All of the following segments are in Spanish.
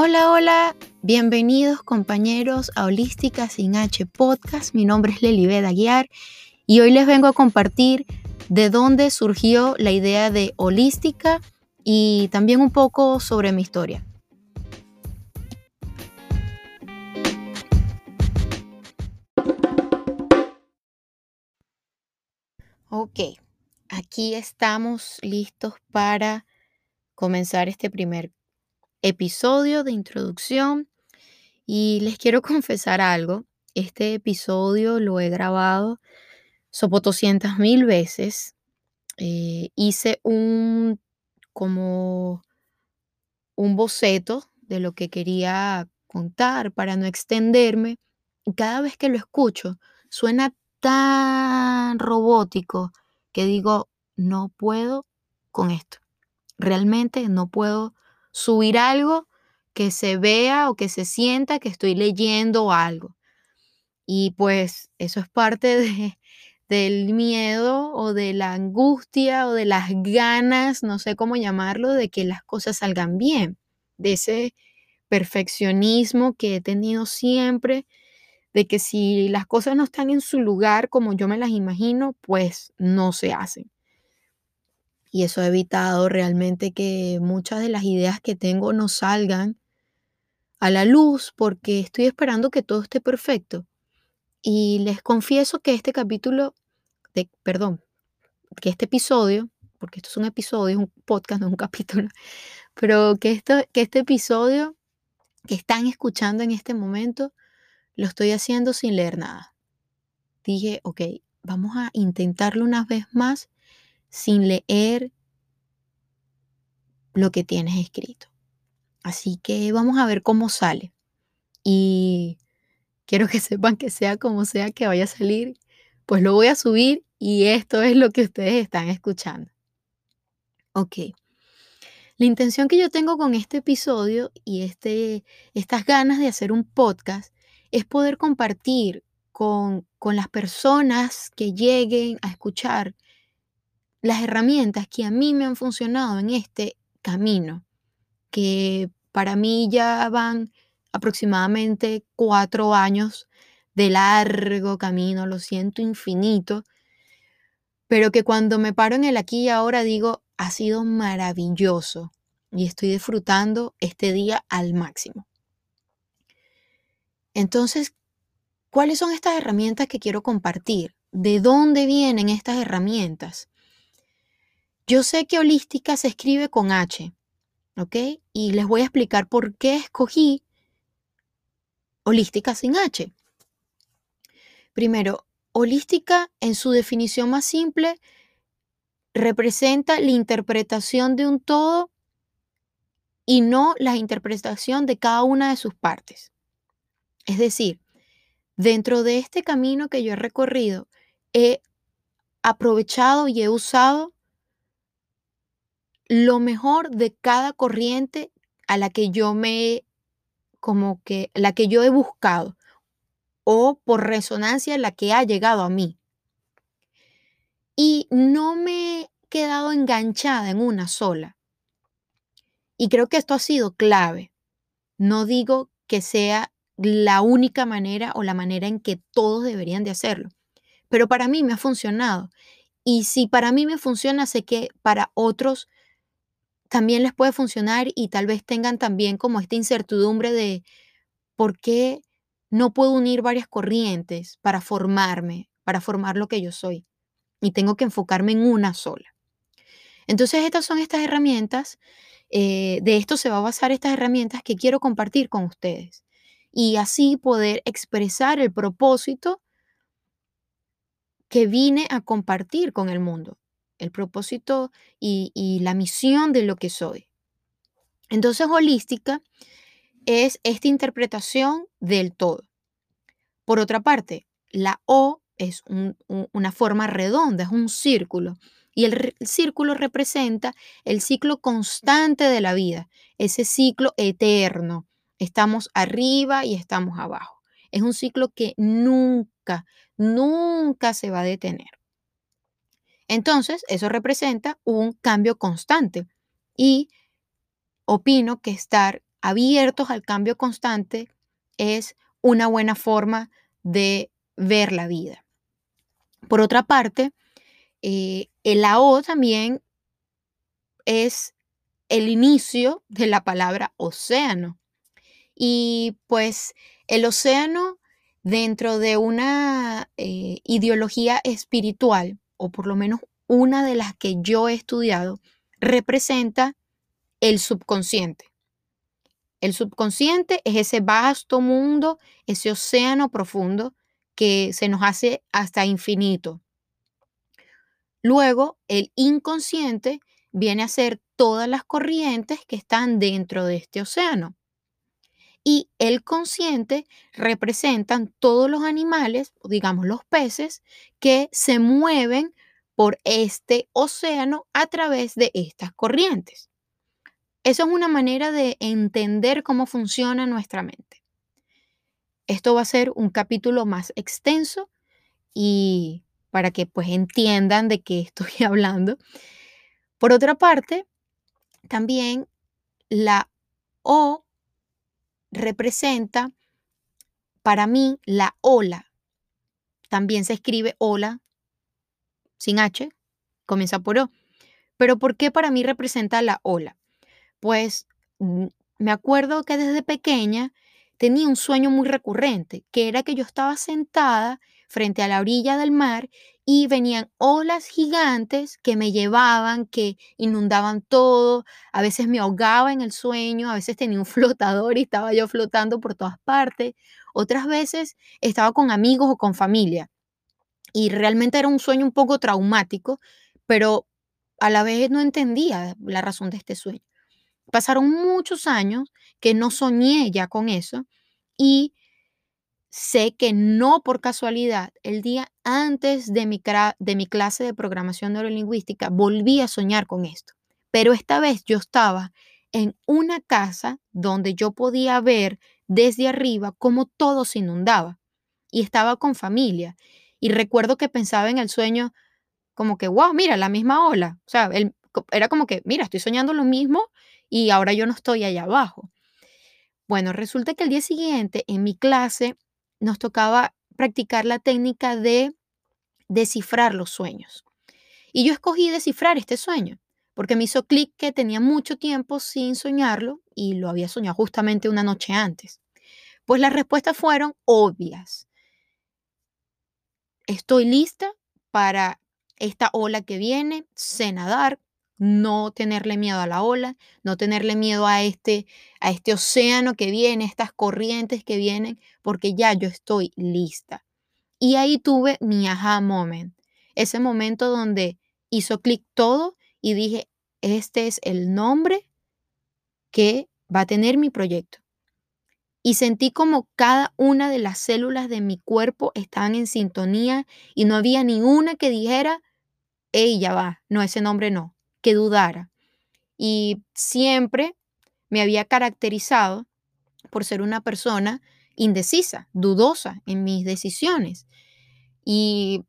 Hola, hola, bienvenidos compañeros a Holística sin H Podcast. Mi nombre es Lelibet Aguiar y hoy les vengo a compartir de dónde surgió la idea de holística y también un poco sobre mi historia. Ok, aquí estamos listos para comenzar este primer episodio de introducción y les quiero confesar algo. Este episodio lo he grabado sopotoscientas mil veces. Eh, hice un como un boceto de lo que quería contar para no extenderme. Cada vez que lo escucho, suena tan robótico que digo, no puedo con esto. Realmente no puedo subir algo que se vea o que se sienta que estoy leyendo algo. Y pues eso es parte de, del miedo o de la angustia o de las ganas, no sé cómo llamarlo, de que las cosas salgan bien, de ese perfeccionismo que he tenido siempre, de que si las cosas no están en su lugar como yo me las imagino, pues no se hacen. Y eso ha evitado realmente que muchas de las ideas que tengo no salgan a la luz porque estoy esperando que todo esté perfecto. Y les confieso que este capítulo, de, perdón, que este episodio, porque esto es un episodio, un podcast, no un capítulo, pero que, esto, que este episodio que están escuchando en este momento, lo estoy haciendo sin leer nada. Dije, ok, vamos a intentarlo una vez más sin leer lo que tienes escrito. Así que vamos a ver cómo sale. Y quiero que sepan que sea como sea que vaya a salir, pues lo voy a subir y esto es lo que ustedes están escuchando. Ok. La intención que yo tengo con este episodio y este, estas ganas de hacer un podcast es poder compartir con, con las personas que lleguen a escuchar las herramientas que a mí me han funcionado en este camino, que para mí ya van aproximadamente cuatro años de largo camino, lo siento infinito, pero que cuando me paro en el aquí y ahora digo, ha sido maravilloso y estoy disfrutando este día al máximo. Entonces, ¿cuáles son estas herramientas que quiero compartir? ¿De dónde vienen estas herramientas? Yo sé que holística se escribe con H, ¿ok? Y les voy a explicar por qué escogí holística sin H. Primero, holística en su definición más simple representa la interpretación de un todo y no la interpretación de cada una de sus partes. Es decir, dentro de este camino que yo he recorrido, he aprovechado y he usado lo mejor de cada corriente a la que yo me, como que, la que yo he buscado o por resonancia la que ha llegado a mí. Y no me he quedado enganchada en una sola. Y creo que esto ha sido clave. No digo que sea la única manera o la manera en que todos deberían de hacerlo, pero para mí me ha funcionado. Y si para mí me funciona, sé que para otros también les puede funcionar y tal vez tengan también como esta incertidumbre de por qué no puedo unir varias corrientes para formarme, para formar lo que yo soy. Y tengo que enfocarme en una sola. Entonces, estas son estas herramientas. Eh, de esto se va a basar estas herramientas que quiero compartir con ustedes. Y así poder expresar el propósito que vine a compartir con el mundo el propósito y, la misión de lo que soy. Entonces, holística es esta interpretación del todo. Por otra parte, la O es una forma redonda, es un círculo. Y el, círculo representa el ciclo constante de la vida, ese ciclo eterno. Estamos arriba y estamos abajo. Es un ciclo que nunca, nunca se va a detener. Entonces, eso representa un cambio constante y opino que estar abiertos al cambio constante es una buena forma de ver la vida. Por otra parte, eh, el AO también es el inicio de la palabra océano. Y pues el océano dentro de una eh, ideología espiritual, o por lo menos una de las que yo he estudiado, representa el subconsciente. El subconsciente es ese vasto mundo, ese océano profundo que se nos hace hasta infinito. Luego, el inconsciente viene a ser todas las corrientes que están dentro de este océano. Y el consciente representan todos los animales, digamos los peces, que se mueven por este océano a través de estas corrientes. Eso es una manera de entender cómo funciona nuestra mente. Esto va a ser un capítulo más extenso y para que pues entiendan de qué estoy hablando. Por otra parte, también la O representa para mí la ola. También se escribe ola sin H, comienza por O. Pero ¿por qué para mí representa la ola? Pues mm, me acuerdo que desde pequeña tenía un sueño muy recurrente, que era que yo estaba sentada frente a la orilla del mar y venían olas gigantes que me llevaban, que inundaban todo, a veces me ahogaba en el sueño, a veces tenía un flotador y estaba yo flotando por todas partes, otras veces estaba con amigos o con familia y realmente era un sueño un poco traumático, pero a la vez no entendía la razón de este sueño. Pasaron muchos años que no soñé ya con eso y sé que no por casualidad, el día antes de mi, de mi clase de programación neurolingüística, volví a soñar con esto. Pero esta vez yo estaba en una casa donde yo podía ver desde arriba cómo todo se inundaba y estaba con familia. Y recuerdo que pensaba en el sueño como que, wow, mira, la misma ola. O sea, era como que, mira, estoy soñando lo mismo y ahora yo no estoy allá abajo. Bueno, resulta que el día siguiente en mi clase nos tocaba practicar la técnica de descifrar los sueños. Y yo escogí descifrar este sueño porque me hizo clic que tenía mucho tiempo sin soñarlo y lo había soñado justamente una noche antes. Pues las respuestas fueron obvias. Estoy lista para esta ola que viene, sé nadar, no tenerle miedo a la ola, no tenerle miedo a este, a este océano que viene, estas corrientes que vienen, porque ya yo estoy lista. Y ahí tuve mi aha moment, ese momento donde hizo clic todo y dije, este es el nombre que va a tener mi proyecto. Y sentí como cada una de las células de mi cuerpo estaban en sintonía y no había ni una que dijera, ella va, no, ese nombre no, dudara. Y siempre me había caracterizado por ser una persona indecisa, dudosa en mis decisiones. Y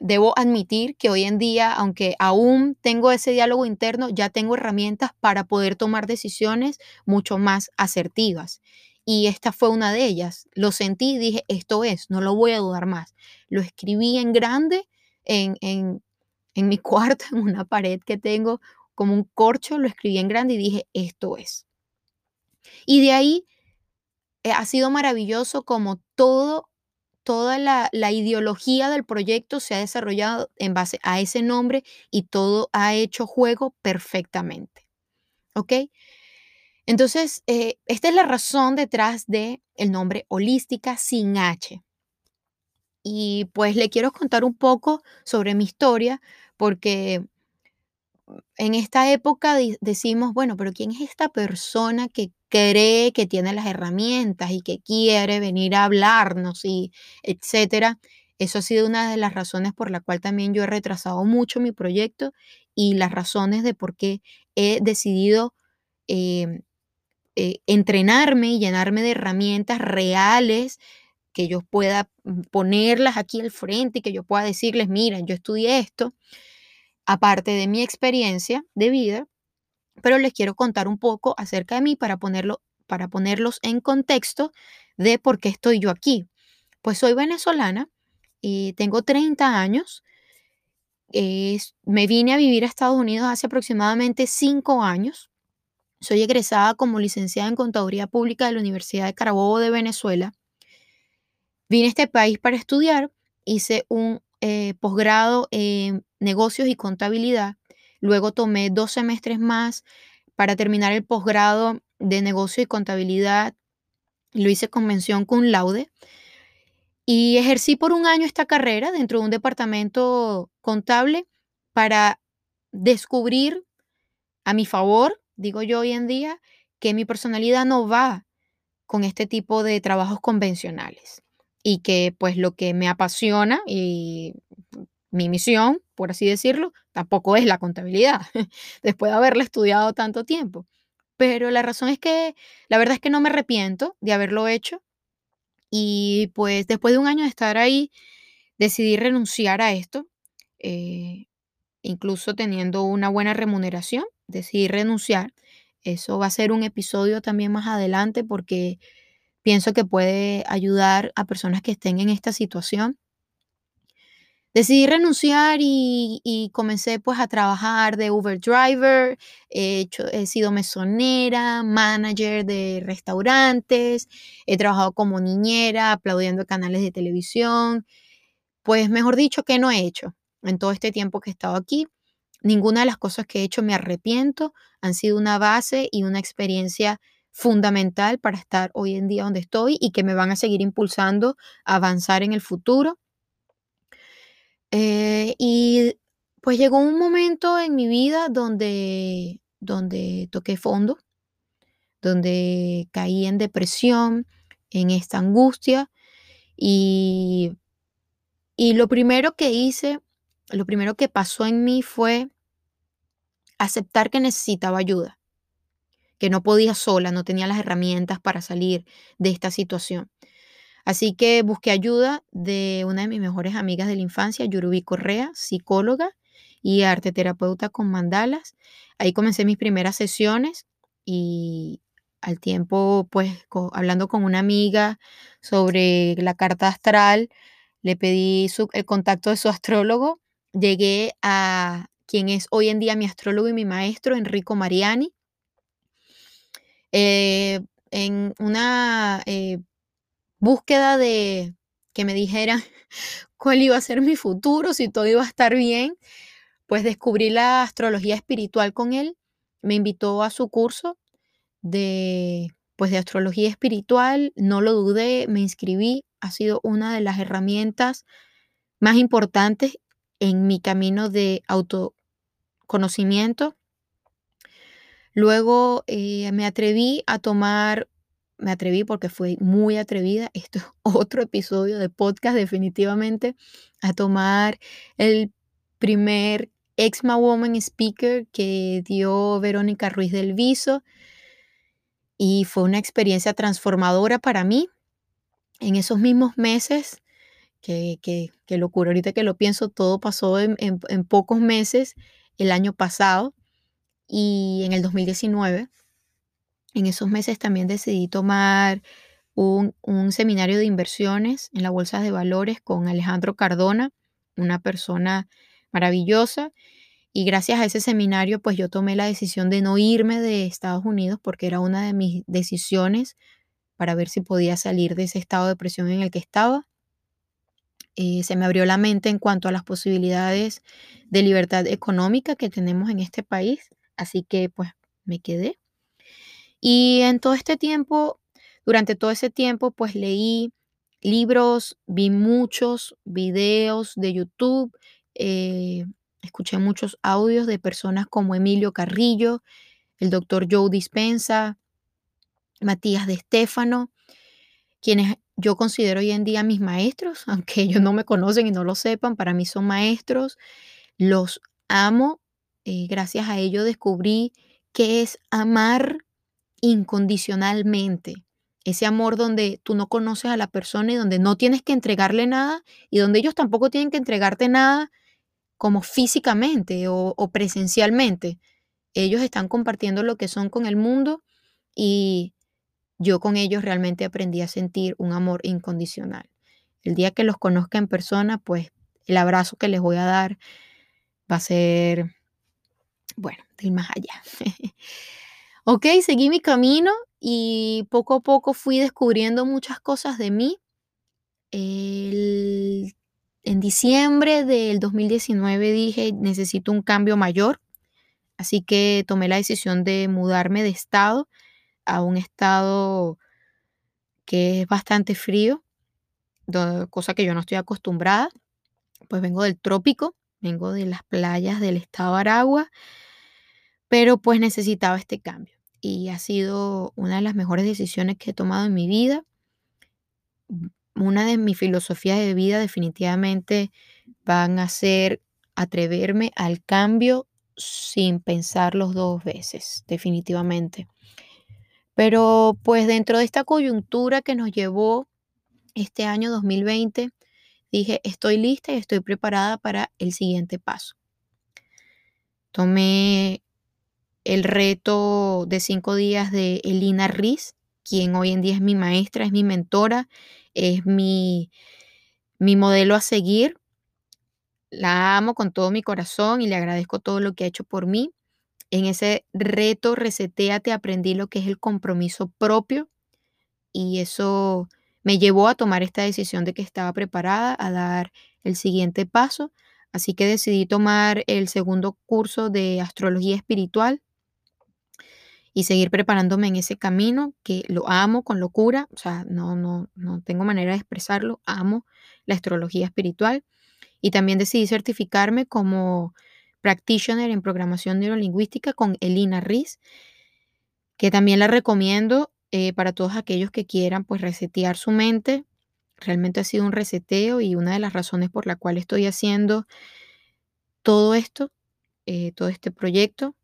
debo admitir que hoy en día, aunque aún tengo ese diálogo interno, ya tengo herramientas para poder tomar decisiones mucho más asertivas. Y esta fue una de ellas. Lo sentí y dije, esto es, no lo voy a dudar más. Lo escribí en grande en, en, en mi cuarto, en una pared que tengo como un corcho, lo escribí en grande y dije, esto es. Y de ahí eh, ha sido maravilloso como todo, toda la, la ideología del proyecto se ha desarrollado en base a ese nombre y todo ha hecho juego perfectamente. ¿Ok? Entonces, eh, esta es la razón detrás de el nombre holística sin H. Y pues le quiero contar un poco sobre mi historia, porque en esta época decimos, bueno, pero ¿quién es esta persona que cree que tiene las herramientas y que quiere venir a hablarnos y etcétera? Eso ha sido una de las razones por la cual también yo he retrasado mucho mi proyecto y las razones de por qué he decidido em, eh, entrenarme y llenarme de herramientas reales que yo pueda mm, ponerlas aquí al frente y que yo pueda decirles, miren, yo estudié esto aparte de mi experiencia de vida, pero les quiero contar un poco acerca de mí para ponerlo para ponerlos en contexto de por qué estoy yo aquí. Pues soy venezolana y tengo 30 años. me vine a vivir a Estados Unidos hace aproximadamente 5 años. Soy egresada como licenciada en Contaduría Pública de la Universidad de Carabobo de Venezuela. Vine a este país para estudiar, hice un eh, posgrado en negocios y contabilidad. Luego tomé dos semestres más para terminar el posgrado de negocio y contabilidad. Lo hice con mención cum laude. Y ejercí por un año esta carrera dentro de un departamento contable para descubrir a mi favor, digo yo hoy en día, que mi personalidad no va con este tipo de trabajos convencionales y que pues lo que me apasiona y mi misión, por así decirlo, tampoco es la contabilidad, después de haberla estudiado tanto tiempo. Pero la razón es que la verdad es que no me arrepiento de haberlo hecho y pues después de un año de estar ahí, decidí renunciar a esto, eh, incluso teniendo una buena remuneración, decidí renunciar. Eso va a ser un episodio también más adelante porque pienso que puede ayudar a personas que estén en esta situación. Decidí renunciar y, comencé pues a trabajar de Uber driver, he, hecho, he sido mesonera, manager de restaurantes, he trabajado como niñera, aplaudiendo canales de televisión, pues mejor dicho, ¿qué no he hecho en todo este tiempo que he estado aquí? Ninguna de las cosas que he hecho me arrepiento, han sido una base y una experiencia fundamental para estar hoy en día donde estoy y que me van a seguir impulsando a avanzar en el futuro. Eh, y pues llegó un momento en mi vida donde, donde toqué fondo, donde caí en depresión, en esta angustia y, y lo primero que hice, lo primero que pasó en mí fue aceptar que necesitaba ayuda, que no podía sola, no tenía las herramientas para salir de esta situación. Así que busqué ayuda de una de mis mejores amigas de la infancia, Yurubi Correa, psicóloga y arte terapeuta con mandalas. Ahí comencé mis primeras sesiones y al tiempo, pues, hablando con una amiga sobre la carta astral, le pedí el contacto de su astrólogo. Llegué a quien es hoy en día mi astrólogo y mi maestro, Enrico Mariani. Eh, en una eh, búsqueda de que me dijera cuál iba a ser mi futuro, si todo iba a estar bien, pues descubrí la astrología espiritual con él. Me invitó a su curso de pues de astrología espiritual, no lo dudé, me inscribí, ha sido una de las herramientas más importantes en mi camino de autoconocimiento. Luego eh, me atreví a tomar me atreví porque fue muy atrevida. Esto es otro episodio de podcast definitivamente a tomar el primer Exma Woman Speaker que dio Verónica Ruiz del Viso y fue una experiencia transformadora para mí. En esos mismos meses, que, que, locura, ahorita que lo pienso, todo pasó en, en pocos meses el año pasado y en el 2019 en esos meses también decidí tomar un, seminario de inversiones en la Bolsa de Valores con Alejandro Cardona, una persona maravillosa. Y gracias a ese seminario, pues yo tomé la decisión de no irme de Estados Unidos porque era una de mis decisiones para ver si podía salir de ese estado de presión en el que estaba. Eh, se me abrió la mente en cuanto a las posibilidades de libertad económica que tenemos en este país, así que pues me quedé. Y en todo este tiempo, durante todo ese tiempo, pues leí libros, vi muchos videos de YouTube, eh, escuché muchos audios de personas como Emilio Carrillo, el doctor Joe Dispensa, Matías de Estéfano, quienes yo considero hoy en día mis maestros, aunque ellos no me conocen y no lo sepan, para mí son maestros, los amo, eh, gracias a ellos descubrí qué es amar incondicionalmente. Ese amor donde tú no conoces a la persona y donde no tienes que entregarle nada y donde ellos tampoco tienen que entregarte nada como físicamente o, presencialmente. Ellos están compartiendo lo que son con el mundo y yo con ellos realmente aprendí a sentir un amor incondicional. El día que los conozca en persona, pues el abrazo que les voy a dar va a ser, bueno, del más allá. ok, seguí mi camino y poco a poco fui descubriendo muchas cosas de mí. en diciembre del 2019 dije, necesito un cambio mayor, así que tomé la decisión de mudarme de estado a un estado que es bastante frío, cosa que yo no estoy acostumbrada. Pues vengo del trópico, vengo de las playas del estado Aragua, pero pues necesitaba este cambio y ha sido una de las mejores decisiones que he tomado en mi vida. Una de mis filosofías de vida definitivamente van a ser atreverme al cambio sin pensarlos dos veces, definitivamente. Pero pues dentro de esta coyuntura que nos llevó este año 2020, dije, estoy lista y estoy preparada para el siguiente paso. Tomé el reto de cinco días de Elina Riz, quien hoy en día es mi maestra, es mi mentora, es mi, mi modelo a seguir. La amo con todo mi corazón y le agradezco todo lo que ha hecho por mí. En ese reto Reseteate aprendí lo que es el compromiso propio y eso me llevó a tomar esta decisión de que estaba preparada a dar el siguiente paso. Así que decidí tomar el segundo curso de astrología espiritual y seguir preparándome en ese camino que lo amo con locura, o sea, no, no, no tengo manera de expresarlo, amo la astrología espiritual y también decidí certificarme como practitioner en programación neurolingüística con Elina Riz, que también la recomiendo eh, para todos aquellos que quieran pues resetear su mente. Realmente ha sido un reseteo y una de las razones por la cual estoy haciendo todo esto, eh, todo este proyecto.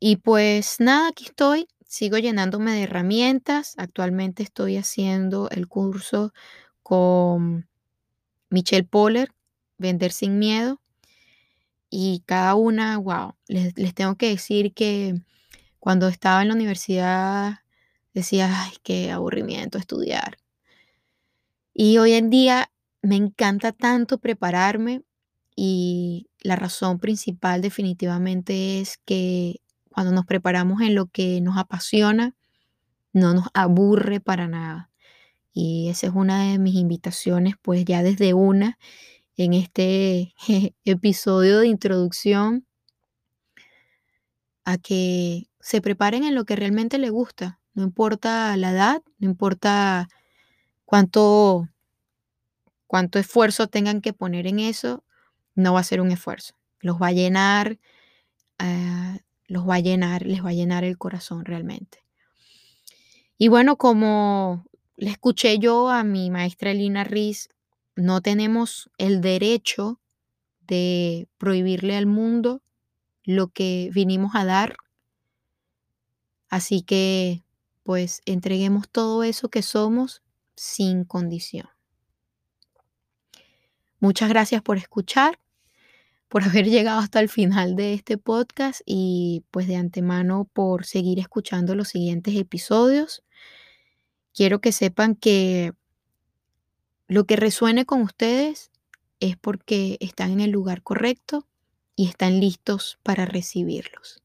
Y pues nada, aquí estoy, sigo llenándome de herramientas. Actualmente estoy haciendo el curso con Michelle Poller, Vender sin Miedo. Y cada una, wow, les, tengo que decir que cuando estaba en la universidad decía, ay, qué aburrimiento estudiar. Y hoy en día me encanta tanto prepararme y la razón principal definitivamente es que cuando nos preparamos en lo que nos apasiona, no nos aburre para nada. Y esa es una de mis invitaciones, pues ya desde una en este episodio de introducción a que se preparen en lo que realmente les gusta. No importa la edad, no importa cuánto, cuánto esfuerzo tengan que poner en eso, no va a ser un esfuerzo. Los va a llenar, ah, los va a llenar, les va a llenar el corazón realmente. Y bueno, como le escuché yo a mi maestra Elina Riz no tenemos el derecho de prohibirle al mundo lo que vinimos a dar. Así que, pues, entreguemos todo eso que somos sin condición. Muchas gracias por escuchar, por haber llegado hasta el final de este podcast y pues de antemano por seguir escuchando los siguientes episodios. Quiero que sepan que lo que resuene con ustedes es porque están en el lugar correcto y están listos para recibirlos.